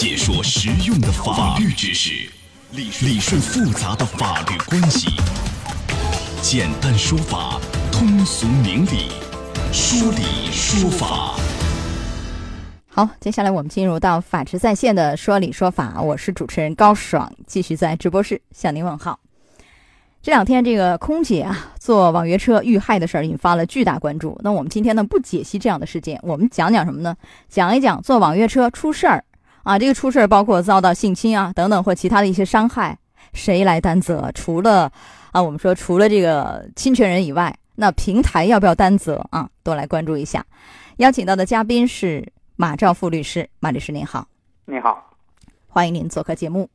解说实用的法律知识，理理顺复杂的法律关系，简单说法，通俗明理，说理说法。好，接下来我们进入到法治在线的说理说法，我是主持人高爽，继续在直播室向您问好。这两天，这个空姐啊坐网约车遇害的事儿引发了巨大关注。那我们今天呢不解析这样的事件，我们讲讲什么呢？讲一讲坐网约车出事儿啊，这个出事儿包括遭到性侵啊等等或其他的一些伤害，谁来担责？除了啊，我们说除了这个侵权人以外，那平台要不要担责啊？都来关注一下。邀请到的嘉宾是马兆富律师，马律师您好，你好，欢迎您做客节目。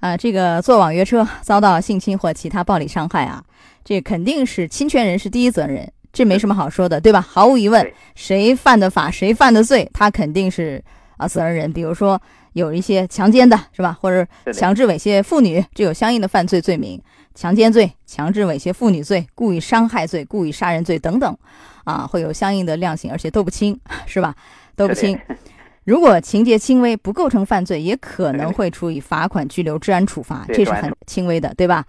啊，这个坐网约车遭到性侵或其他暴力伤害啊，这肯定是侵权人是第一责任人，这没什么好说的，对吧？毫无疑问，谁犯的法，谁犯的罪，他肯定是啊责任人。比如说有一些强奸的，是吧？或者强制猥亵妇女，这有相应的犯罪罪名：强奸罪、强制猥亵妇女罪、故意伤害罪、故意杀人罪等等，啊，会有相应的量刑，而且都不轻，是吧？都不轻。如果情节轻微，不构成犯罪，也可能会处以罚款、拘留、治安处罚，这是很轻微的，对吧？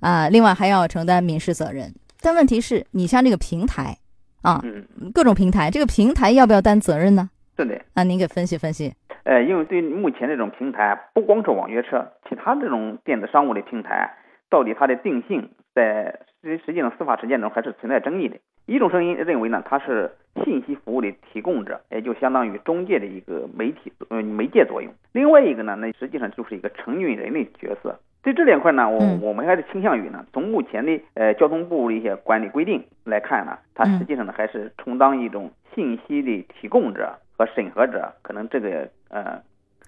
啊，另外还要承担民事责任。但问题是你像这个平台，啊，各种平台，这个平台要不要担责任呢？是的。那，您给分析分析。呃，因为对目前这种平台，不光是网约车，其他这种电子商务的平台，到底它的定性，在实实际上司法实践中还是存在争议的。一种声音认为呢，它是信息服务的提供者，也就相当于中介的一个媒体，呃，媒介作用。另外一个呢，那实际上就是一个承运人的角色。对这两块呢，我我们还是倾向于呢，从目前的呃交通部的一些管理规定来看呢，它实际上呢还是充当一种信息的提供者和审核者，可能这个呃。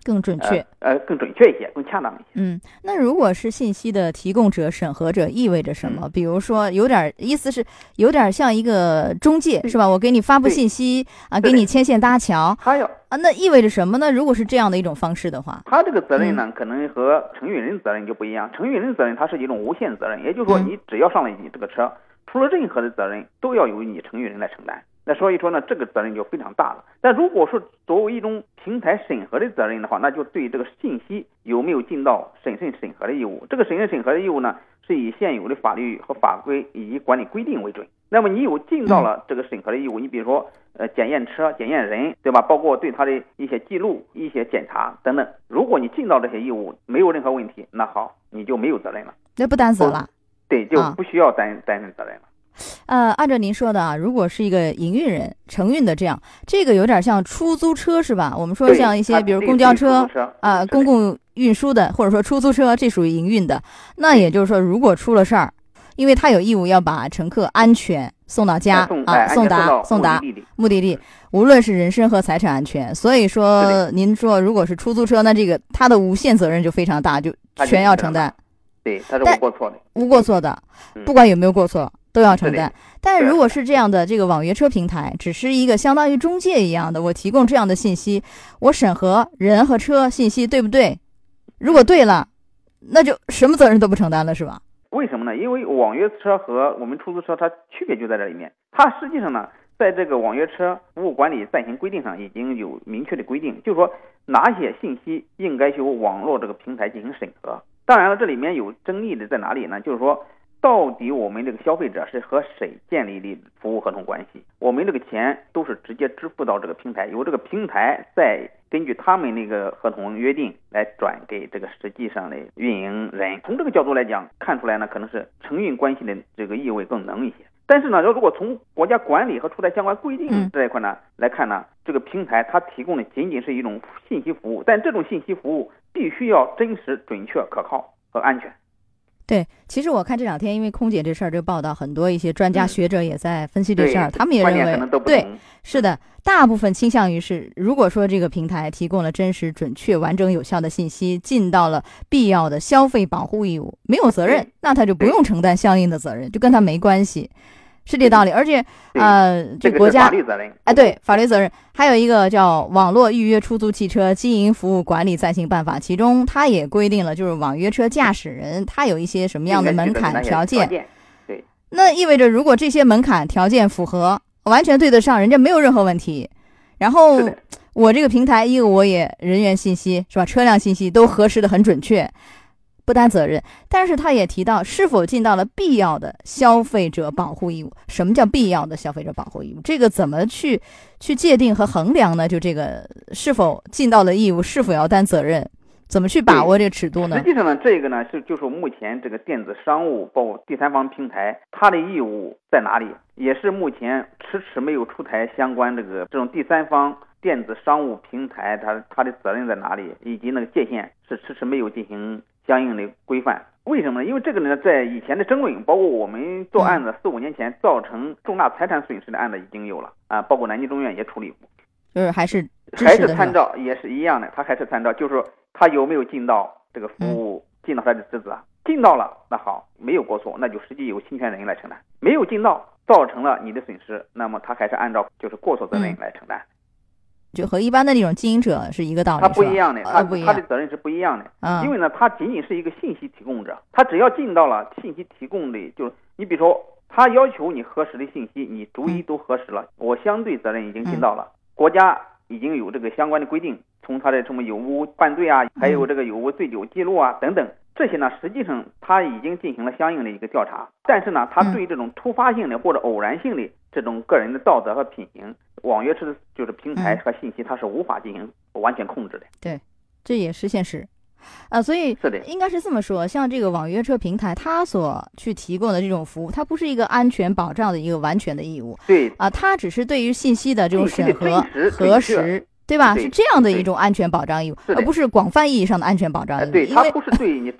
更准确，呃，更准确一些，更恰当一些。嗯，那如果是信息的提供者、审核者，意味着什么？比如说，有点意思是有点像一个中介，是吧？我给你发布信息啊，给你牵线搭桥。还有啊，那意味着什么呢？如果是这样的一种方式的话，他这个责任呢，可能和承运人责任就不一样。承运人责任它是一种无限责任，也就是说，你只要上了你这个车，出了任何的责任，都要由你承运人来承担。那所以说呢，这个责任就非常大了。但如果说作为一种平台审核的责任的话，那就对这个信息有没有尽到审慎审核的义务。这个审慎审核的义务呢，是以现有的法律和法规以及管理规定为准。那么你有尽到了这个审核的义务，你比如说呃检验车、检验人，对吧？包括对他的一些记录、一些检查等等。如果你尽到这些义务，没有任何问题，那好，你就没有责任了，那不担责了。对，就不需要担担任责任了。呃，按照您说的啊，如果是一个营运人承运的这样，这个有点像出租车是吧？我们说像一些比如公交车啊，公共运输的，或者说出租车，这属于营运的。那也就是说，如果出了事儿，因为他有义务要把乘客安全送到家啊，送达送达目的地，无论是人身和财产安全。所以说，您说如果是出租车，那这个他的无限责任就非常大，就全要承担。对，他是无过错的，无过错的，不管有没有过错。都要承担，但如果是这样的，这个网约车平台只是一个相当于中介一样的，我提供这样的信息，我审核人和车信息对不对？如果对了，那就什么责任都不承担了，是吧？为什么呢？因为网约车和我们出租车它区别就在这里面，它实际上呢，在这个网约车服务管理暂行规定上已经有明确的规定，就是说哪些信息应该由网络这个平台进行审核。当然了，这里面有争议的在哪里呢？就是说。到底我们这个消费者是和谁建立的服务合同关系？我们这个钱都是直接支付到这个平台，由这个平台再根据他们那个合同约定来转给这个实际上的运营人。从这个角度来讲，看出来呢，可能是承运关系的这个意味更浓一些。但是呢，要如果从国家管理和出台相关规定这一块呢来看呢，这个平台它提供的仅仅是一种信息服务，但这种信息服务必须要真实、准确、可靠和安全。对，其实我看这两天，因为空姐这事儿，这个报道，很多一些专家学者也在分析这事儿，他们也认为，对，是的，大部分倾向于是，如果说这个平台提供了真实、准确、完整、有效的信息，尽到了必要的消费保护义务，没有责任，那他就不用承担相应的责任，就跟他没关系。是这道理，而且，呃，这国家，哎，对，法律责任，还有一个叫《网络预约出租汽车经营服务管理暂行办法》，其中它也规定了，就是网约车驾驶人他有一些什么样的门槛条件，对，那意味着如果这些门槛条件符合，完全对得上，人家没有任何问题。然后我这个平台，一个我也人员信息是吧，车辆信息都核实的很准确，不担责任。但是他也提到，是否尽到了必要的消费者保护义务？什么叫必要的消费者保护义务？这个怎么去去界定和衡量呢？就这个是否尽到了义务，是否要担责任？怎么去把握这个尺度呢？实际上呢，这个呢是就是目前这个电子商务包括第三方平台，它的义务在哪里？也是目前迟迟没有出台相关这个这种第三方电子商务平台，它它的责任在哪里？以及那个界限是迟迟没有进行相应的规范。为什么呢？因为这个呢，在以前的争论，包括我们做案子四五年前造成重大财产损失的案子已经有了啊，包括南京中院也处理过，就是还是还是参照也是一样的，他还是参照，就是说。他有没有尽到这个服务，尽到他的职责？尽到了，那好，没有过错，那就实际由侵权人来承担。没有尽到，造成了你的损失，那么他还是按照就是过错责任来承担。就和一般的那种经营者是一个道理。他不一样的，他他的责任是不一样的。因为呢，他仅仅是一个信息提供者，他只要尽到了信息提供的，就是你比如说，他要求你核实的信息，你逐一都核实了，我相对责任已经尽到了，国家已经有这个相关的规定。从他的什么有无犯罪啊，还有这个有无醉酒记录啊等等，这些呢，实际上他已经进行了相应的一个调查。但是呢，他对这种突发性的或者偶然性的这种个人的道德和品行，网约车就是平台和信息，它是无法进行完全控制的。对，这也是现实，啊，所以是的，应该是这么说。像这个网约车平台，它所去提供的这种服务，它不是一个安全保障的一个完全的义务。对，啊，它只是对于信息的这种审核核实。对吧？是这样的一种安全保障义务，而不是广泛意义上的安全保障义务。对，它不是对你，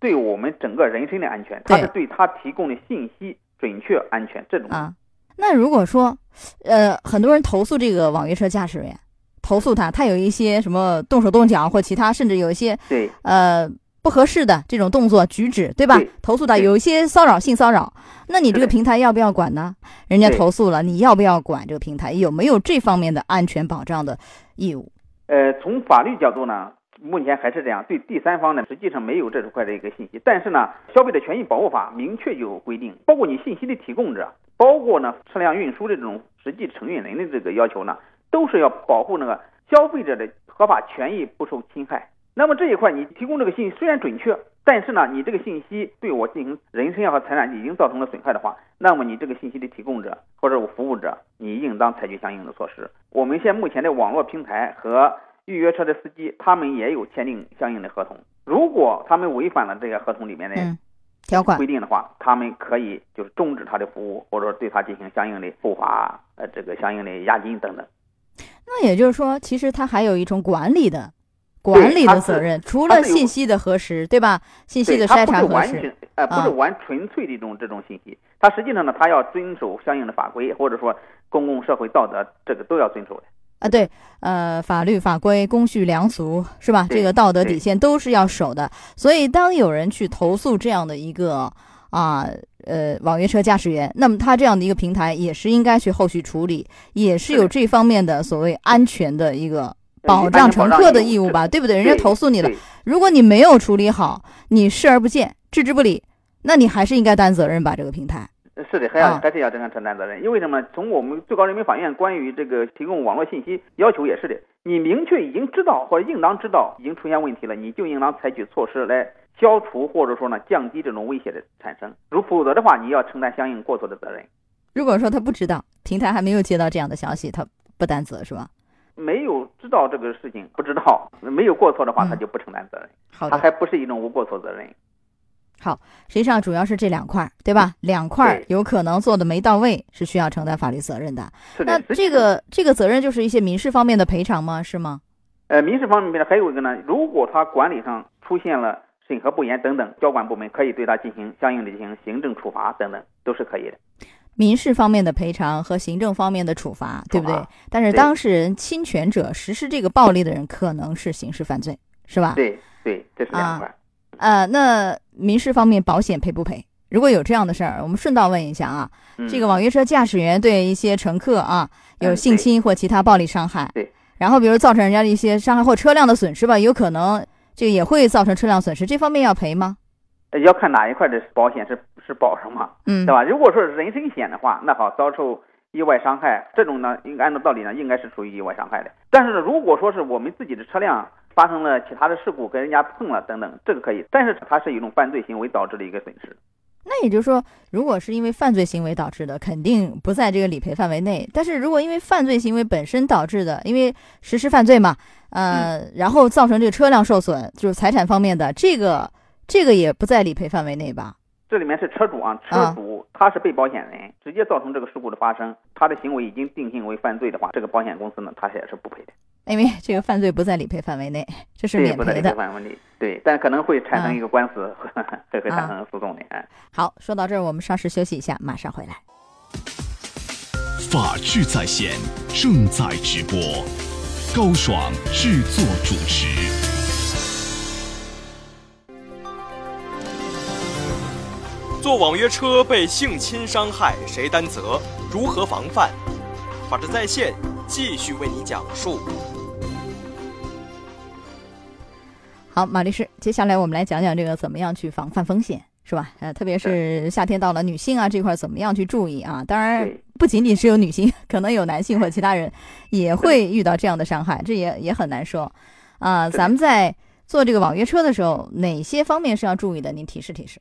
对我们整个人身的安全，它是对它提供的信息准确安全这种。啊，那如果说，呃，很多人投诉这个网约车驾驶员，投诉他，他有一些什么动手动脚或其他，甚至有一些对，呃。不合适的这种动作举止，对吧？投诉他有一些骚扰性骚扰，那你这个平台要不要管呢？人家投诉了，你要不要管这个平台？有没有这方面的安全保障的义务？呃，从法律角度呢，目前还是这样，对第三方呢，实际上没有这块的一个信息。但是呢，消费者权益保护法明确有规定，包括你信息的提供者，包括呢车辆运输的这种实际承运人的这个要求呢，都是要保护那个消费者的合法权益不受侵害。那么这一块，你提供这个信息虽然准确，但是呢，你这个信息对我进行人身和财产已经造成了损害的话，那么你这个信息的提供者或者我服务者，你应当采取相应的措施。我们现目前的网络平台和预约车的司机，他们也有签订相应的合同。如果他们违反了这个合同里面的条款规定的话，他们可以就是终止他的服务，或者说对他进行相应的处罚，呃，这个相应的押金等等。那也就是说，其实他还有一种管理的。管理的责任，除了信息的核实，对吧？信息的筛查核实，呃，不是完纯粹的一种这种信息，他实际上呢，他要遵守相应的法规，或者说公共社会道德，这个都要遵守的。啊，对，呃，法律法规、公序良俗，是吧？这个道德底线都是要守的。所以，当有人去投诉这样的一个啊，呃，网约车驾驶员，那么他这样的一个平台也是应该去后续处理，也是有这方面的所谓安全的一个。保障乘客的义务吧，对不对？人家投诉你了，如果你没有处理好，你视而不见、置之不理，那你还是应该担责任吧？这个平台是的，还要还是要这样承担责任。因为什么？从我们最高人民法院关于这个提供网络信息要求也是的，你明确已经知道或者应当知道已经出现问题了，你就应当采取措施来消除或者说呢降低这种威胁的产生。如否则的话，你要承担相应过错的责任。如果说他不知道，平台还没有接到这样的消息，他不担责是吧？没有知道这个事情，不知道没有过错的话，他就不承担责任。好他还不是一种无过错责任。好，实际上主要是这两块，对吧？两块有可能做的没到位，是需要承担法律责任的。那这个这个责任就是一些民事方面的赔偿吗？是吗？呃，民事方面的还有一个呢，如果他管理上出现了审核不严等等，交管部门可以对他进行相应的进行行政处罚等等，都是可以的。民事方面的赔偿和行政方面的处罚，对不对？但是当事人侵权者实施这个暴力的人可能是刑事犯罪，是吧？对对，这是两块。呃，那民事方面保险赔不赔？如果有这样的事儿，我们顺道问一下啊，这个网约车驾驶员对一些乘客啊有性侵或其他暴力伤害，对，然后比如造成人家的一些伤害或车辆的损失吧，有可能这个也会造成车辆损失，这方面要赔吗？要看哪一块的保险是是保什么，嗯，对吧？如果说是人身险的话，那好，遭受意外伤害，这种呢，应该按照道理呢，应该是属于意外伤害的。但是呢，如果说是我们自己的车辆发生了其他的事故，跟人家碰了等等，这个可以。但是它是一种犯罪行为导致的一个损失。那也就是说，如果是因为犯罪行为导致的，肯定不在这个理赔范围内。但是如果因为犯罪行为本身导致的，因为实施犯罪嘛，呃，然后造成这个车辆受损，就是财产方面的，这个这个也不在理赔范围内吧？这里面是车主啊，车主他是被保险人，直接造成这个事故的发生，他的行为已经定性为犯罪的话，这个保险公司呢，他也是不赔的。因为这个犯罪不在理赔范围内，这是免赔的。范围内，对，但可能会产生一个官司，会会产生诉讼的。哎，好，说到这儿，我们稍事休息一下，马上回来。法治在线正在直播，高爽制作主持。坐网约车被性侵伤害，谁担责？如何防范？法治在线继续为你讲述。好，马律师，接下来我们来讲讲这个怎么样去防范风险，是吧？呃，特别是夏天到了，女性啊这块怎么样去注意啊？当然，不仅仅是有女性，可能有男性或其他人也会遇到这样的伤害，这也也很难说。啊，咱们在做这个网约车的时候，哪些方面是要注意的？您提示提示。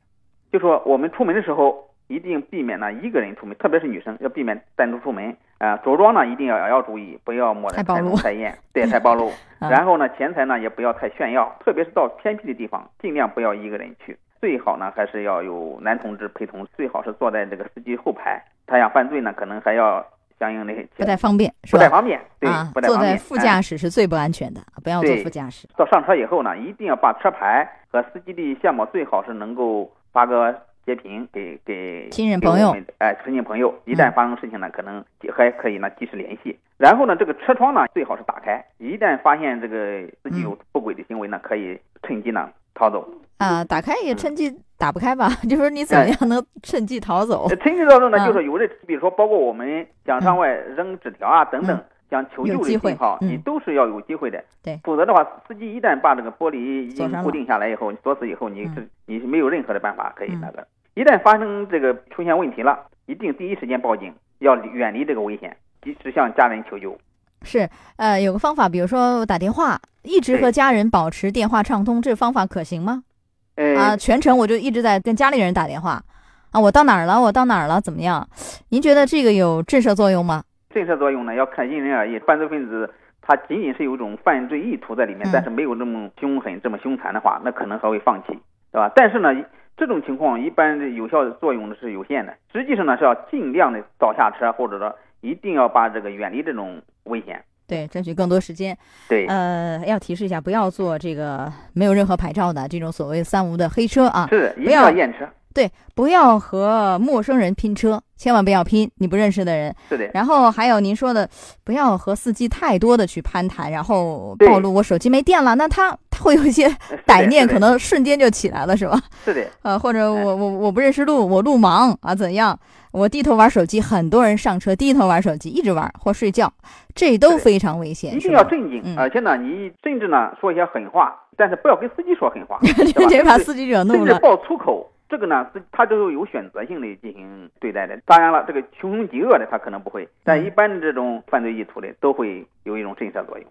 就说我们出门的时候，一定避免呢一个人出门，特别是女生要避免单独出门。啊，着装呢一定要也要注意，不要抹得太浓太艳，对，太暴露。然后呢，钱财呢也不要太炫耀，特别是到偏僻的地方，尽量不要一个人去。最好呢还是要有男同志陪同，最好是坐在这个司机后排。他想犯罪呢，可能还要相应的不太方便，不太方便，对，不太方便。坐在副驾驶是最不安全的，不要坐副驾驶。到上车以后呢，一定要把车牌和司机的相貌最好是能够发个。截屏给给亲人朋友，哎，亲戚朋友，一旦发生事情呢，可能还可以呢及时联系。然后呢，这个车窗呢最好是打开，一旦发现这个自己有不轨的行为呢，可以趁机呢逃走。啊，打开也趁机打不开吧？就说你怎么样能趁机逃走？趁机逃走呢，就是有的，比如说包括我们想上外扔纸条啊等等，想求救的信号，你都是要有机会的。对，否则的话，司机一旦把这个玻璃已经固定下来以后，锁死以后，你是你是没有任何的办法可以那个。一旦发生这个出现问题了，一定第一时间报警，要远离这个危险，及时向家人求救。是，呃，有个方法，比如说打电话，一直和家人保持电话畅通，这方法可行吗？呃，啊，全程我就一直在跟家里人打电话，啊，我到哪儿了？我到哪儿了？怎么样？您觉得这个有震慑作用吗？震慑作用呢，要看因人而异。犯罪分子他仅仅是有一种犯罪意图在里面，但是没有这么凶狠、这么凶残的话，那可能还会放弃，对吧？但是呢。这种情况一般有效的作用呢是有限的，实际上呢是要尽量的早下车，或者说一定要把这个远离这种危险，对，争取更多时间。对，呃，要提示一下，不要坐这个没有任何牌照的这种所谓三无的黑车啊，是，不要验车。对，不要和陌生人拼车，千万不要拼你不认识的人。是的。然后还有您说的，不要和司机太多的去攀谈，然后暴露我手机没电了，那他他会有一些 歹念，可能瞬间就起来了，是吧？是的。呃，或者我我我不认识路，我路盲啊，怎样？我低头玩手机，很多人上车低头玩手机，一直玩或睡觉，这都非常危险。一定要镇静，而且呢，你甚至呢说一些狠话，但是不要跟司机说狠话，别把司机惹怒了，甚至爆粗口。这个呢是他都是有选择性的进行对待的。当然了，这个穷凶极恶的他可能不会，但一般的这种犯罪意图的都会有一种震慑作用。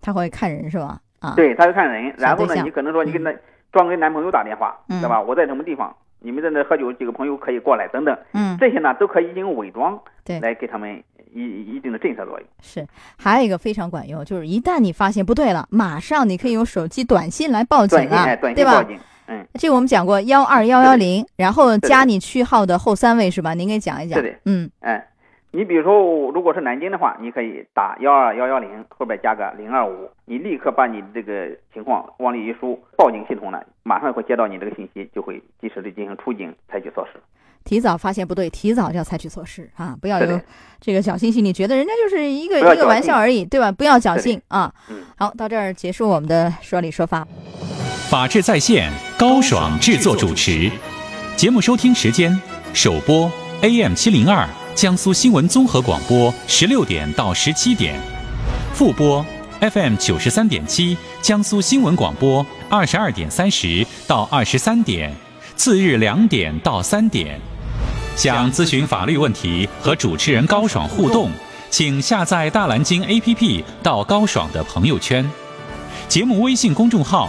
他会看人是吧？啊，对，他会看人。然后呢，你可能说你跟他装跟男朋友打电话，对吧？我在什么地方？你们在那喝酒，几个朋友可以过来等等。嗯，这些呢都可以进行伪装，对，来给他们一一定的震慑作用。是，还有一个非常管用，就是一旦你发现不对了，马上你可以用手机短信来报警啊，对吧？嗯，这个我们讲过幺二幺幺零，然后加你区号的后三位是吧？您给讲一讲。是的，嗯，哎，你比如说，如果是南京的话，你可以打幺二幺幺零，后边加个零二五，你立刻把你这个情况往里一输，报警系统呢马上会接到你这个信息，就会及时的进行出警，采取措施。提早发现不对，提早就要采取措施啊！不要有这个侥幸心理，觉得人家就是一个一个玩笑而已，对吧？不要侥幸啊！嗯，好，到这儿结束我们的说理说法。法治在线，高爽制作主持。节目收听时间：首播 AM 七零二江苏新闻综合广播十六点到十七点，复播 FM 九十三点七江苏新闻广播二十二点三十到二十三点，次日两点到三点。想咨询法律问题和主持人高爽互动，请下载大蓝鲸 APP 到高爽的朋友圈。节目微信公众号：